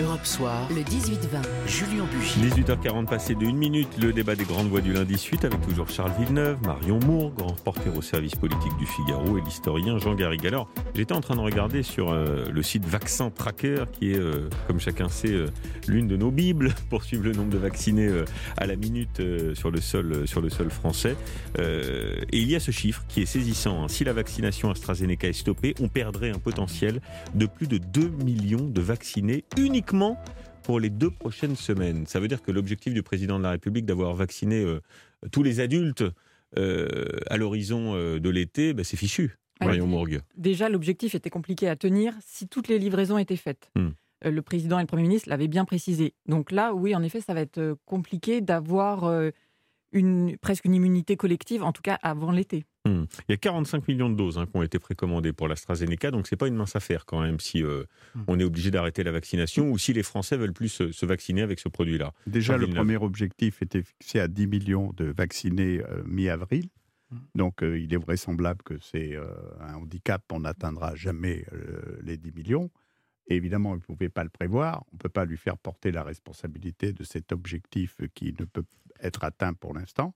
Europe Soir, le 18-20, Julien Bugy. 18h40 passé de 1 minute, le débat des grandes voix du lundi suite avec toujours Charles Villeneuve, Marion Moore, grand reporter au service politique du Figaro et l'historien Jean Garrigue. Alors, j'étais en train de regarder sur euh, le site Vaccin Tracker, qui est, euh, comme chacun sait, euh, l'une de nos bibles pour suivre le nombre de vaccinés à la minute sur, le sol, sur le sol français. et il y a ce chiffre qui est saisissant. Hein. Si la vaccination AstraZeneca est stoppée, on perdrait un potentiel de plus de 2 millions de vaccinés uniquement pour les deux prochaines semaines. Ça veut dire que l'objectif du président de la République d'avoir vacciné euh, tous les adultes euh, à l'horizon euh, de l'été, ben, c'est fichu. Déjà, l'objectif était compliqué à tenir si toutes les livraisons étaient faites. Hmm. Le président et le Premier ministre l'avaient bien précisé. Donc là, oui, en effet, ça va être compliqué d'avoir une, presque une immunité collective, en tout cas avant l'été. Hmm. Il y a 45 millions de doses hein, qui ont été précommandées pour l'AstraZeneca, donc c'est pas une mince affaire quand même si euh, hmm. on est obligé d'arrêter la vaccination ou si les Français veulent plus se, vacciner avec ce produit-là. Déjà, le premier objectif était fixé à 10 millions de vaccinés euh, mi-avril. Hmm. Donc euh, il est vraisemblable que c'est un handicap, on n'atteindra jamais les 10 millions. Évidemment, il ne pouvait pas le prévoir, on ne peut pas lui faire porter la responsabilité de cet objectif qui ne peut être atteint pour l'instant.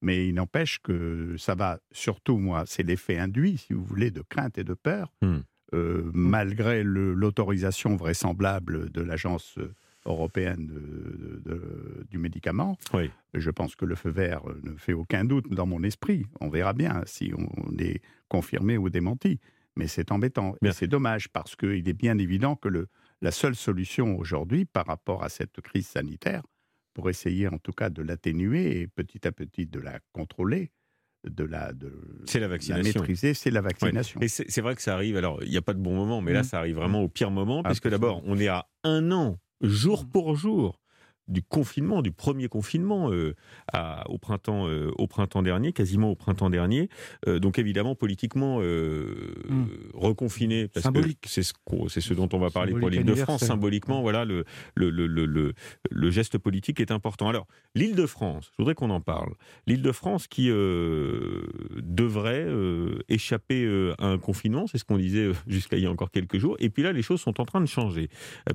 Mais il n'empêche que ça va surtout, moi, c'est l'effet induit, si vous voulez, de crainte et de peur, hmm. euh, hmm. malgré l'autorisation vraisemblable de l'agence européenne du médicament. Oui. Je pense que le feu vert ne fait aucun doute dans mon esprit. On verra bien si on est confirmé ou démenti. Mais c'est embêtant. Et c'est dommage parce qu'il est bien évident que le, la seule solution aujourd'hui par rapport à cette crise sanitaire, pour essayer en tout cas de l'atténuer et petit à petit de la contrôler, de la, de c'est la vaccination. maîtriser, c'est la vaccination. Et c'est vrai que ça arrive, alors il n'y a pas de bon moment, mais là mmh. ça arrive vraiment au pire moment, puisque d'abord on est à un an, jour mmh. pour jour, du confinement, du premier confinement euh, au, printemps, euh, au printemps dernier, quasiment au printemps dernier. Euh, donc évidemment, politiquement, hmm. Reconfiné, parce que c'est ce, c'est ce dont on va parler pour l'île de France, symboliquement, voilà, le, le, le, le, le geste politique est important. Alors, l'île de France, je voudrais qu'on en parle. L'île de France qui devrait échapper à un confinement, c'est ce qu'on disait jusqu'à il y a encore quelques jours, et puis là, les choses sont en train de changer,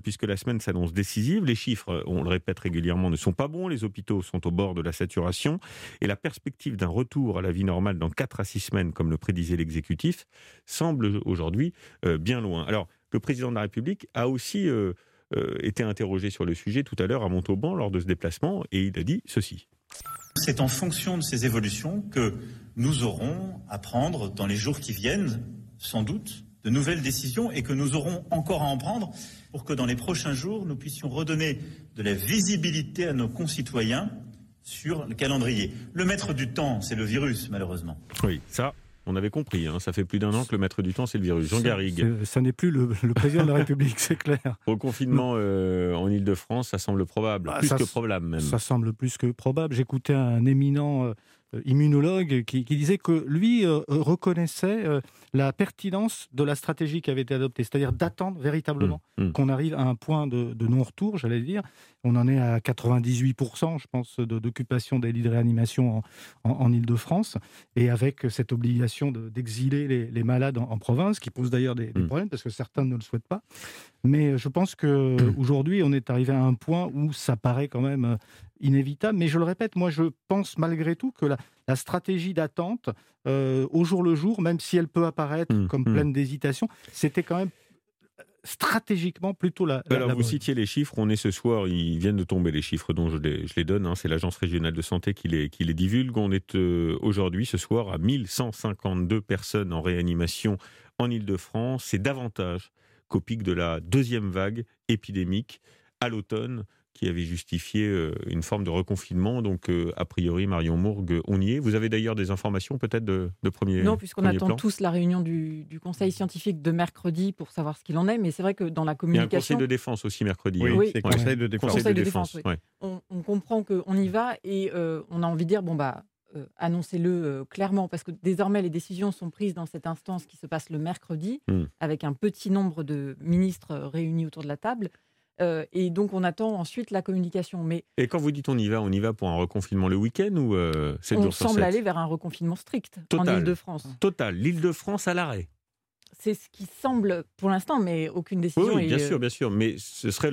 puisque la semaine s'annonce décisive, les chiffres, on le répète régulièrement ne sont pas bons, les hôpitaux sont au bord de la saturation, et la perspective d'un retour à la vie normale dans 4 à 6 semaines, comme le prédisait l'exécutif, semble aujourd'hui euh, bien loin. Alors, le président de la République a aussi euh, euh, été interrogé sur le sujet tout à l'heure à Montauban lors de ce déplacement, et il a dit ceci. C'est en fonction de ces évolutions que nous aurons à prendre dans les jours qui viennent, sans doute, de nouvelles décisions et que nous aurons encore à en prendre pour que dans les prochains jours, nous puissions redonner de la visibilité à nos concitoyens sur le calendrier. Le maître du temps, c'est le virus, malheureusement. Oui, ça, on avait compris, hein. ça fait plus d'un an que le maître du temps, c'est le virus. Jean Garrigue. Ça n'est plus le, président de la République, c'est clair. Au confinement euh, en Ile-de-France, ça semble probable, bah, plus que probable même. Ça semble plus que probable. J'écoutais un éminent euh, immunologue qui, disait que lui euh, reconnaissait euh, la pertinence de la stratégie qui avait été adoptée, c'est-à-dire d'attendre véritablement mmh, mmh. qu'on arrive à un point de, non-retour, j'allais dire. On en est à 98%, je pense, d'occupation des lits de réanimation en, Ile-de-France, et avec cette obligation d'exiler les, malades en, province, qui pose d'ailleurs des, mmh. problèmes, parce que certains ne le souhaitent pas. Mais je pense qu'aujourd'hui, on est arrivé à un point où ça paraît quand même inévitable. Mais je le répète, moi, je pense malgré tout que la, stratégie d'attente, euh, au jour le jour, même si elle peut apparaître mmh, comme mmh. pleine d'hésitation, c'était quand même stratégiquement plutôt la. Alors, vous citiez les chiffres, on est ce soir, ils viennent de tomber les chiffres dont je les, je les donne, hein, c'est l'Agence régionale de santé qui les, qui les divulgue. On est euh, aujourd'hui, ce soir, à 1152 personnes en réanimation en Ile-de-France. C'est davantage qu'au pic de la deuxième vague épidémique à l'automne qui avait justifié euh, une forme de reconfinement. Donc, euh, a priori, Marion Mourgue, on y est. Vous avez d'ailleurs des informations peut-être de, de, premier Non, puisqu'on attend tous la réunion du, Conseil scientifique de mercredi pour savoir ce qu'il en est. Mais c'est vrai que dans la communication... Il y a un Conseil de défense aussi mercredi. Oui, hein. c'est Conseil de défense. Conseil de défense, on, comprend qu'on y va et euh, on a envie de dire, bon, bah, annoncez-le clairement, parce que désormais les décisions sont prises dans cette instance qui se passe le mercredi, hmm. avec un petit nombre de ministres réunis autour de la table. Euh, et donc, on attend ensuite la communication. Mais et quand vous dites on y va, on y va pour un reconfinement le week-end ou euh, 7 On semble aller vers un reconfinement strict en Ile-de-France. Total. L'Île-de-France à l'arrêt. C'est ce qui semble pour l'instant, mais aucune décision. Oui, bien sûr, bien sûr. Mais ce serait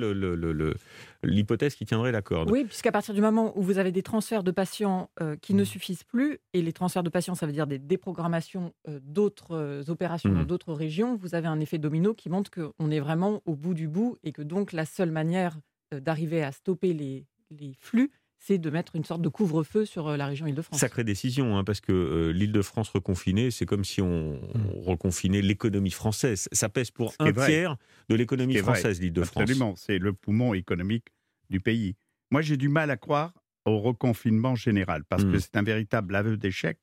l'hypothèse qui tiendrait la corde. Oui, puisqu'à partir du moment où vous avez des transferts de patients qui ne mmh. suffisent plus, et les transferts de patients, ça veut dire des déprogrammations d'autres opérations dans mmh. d'autres régions, vous avez un effet domino qui montre qu'on est vraiment au bout du bout et que donc la seule manière d'arriver à stopper les, les flux, c'est de mettre une sorte de couvre-feu sur euh, la région Île-de-France. Sacrée décision, hein, parce que euh, l'Île-de-France reconfinée, c'est comme si on, mmh. reconfinait l'économie française. Ça pèse pour un tiers de l'économie française, l'Île-de-France. Absolument, c'est le poumon économique du pays. Moi, j'ai du mal à croire au reconfinement général, parce que mmh. c'est un véritable aveu d'échec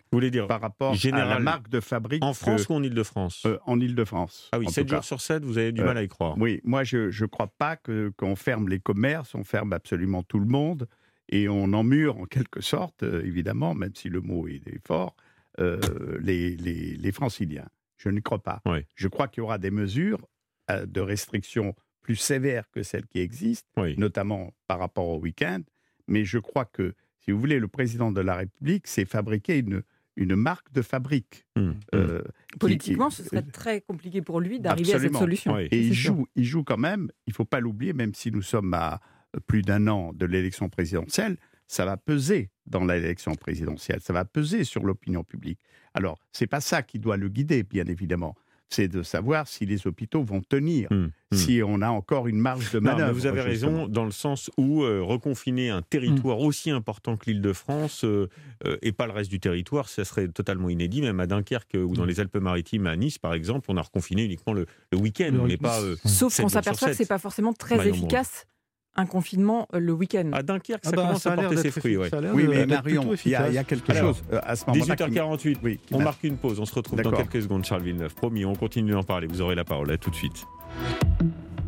par rapport à la marque de fabrique. En France ou en Ile-de-France euh, En Ile-de-France. Ah oui, 7 jours sur 7, vous avez du mal à y croire. Oui, moi je ne crois pas qu'on ferme les commerces, on ferme absolument tout le monde et on emmure en quelque sorte, euh, évidemment, même si le mot est, fort, euh, les, les, franciliens. Je ne crois pas. Je crois qu'il y aura des mesures euh, de restriction plus sévères que celles qui existent, notamment par rapport au week-end. Mais je crois que, si vous voulez, le président de la République s'est fabriqué une, une marque de fabrique. Mmh, mmh. Politiquement, ce serait très compliqué pour lui d'arriver à cette solution. Et il joue, il joue quand même, il ne faut pas l'oublier, même si nous sommes à, plus d'un an de l'élection présidentielle, ça va peser dans l'élection présidentielle, ça va peser sur l'opinion publique. Alors, c'est pas ça qui doit le guider, bien évidemment. C'est de savoir si les hôpitaux vont tenir, hum, hum. si on a encore une marge de manœuvre. vous avez raison, dans le sens où euh, reconfiner un territoire hum. aussi important que l'Île-de-France euh, euh, et pas le reste du territoire, ça serait totalement inédit. Même à Dunkerque ou dans les Alpes-Maritimes, à Nice, par exemple, on a reconfiné uniquement le, week-end. on pas. Sauf qu'on s'aperçoit que c'est pas forcément très efficace un confinement euh, le week-end. À Dunkerque, ça ah bah, commence à porter ses fruits. Oui, mais Marion, il y, a quelque chose euh, à ce moment 18h48, oui, on marque une pause, on se retrouve dans quelques secondes, Charles Villeneuve. Promis, on continue d'en parler, vous aurez la parole, à tout de suite.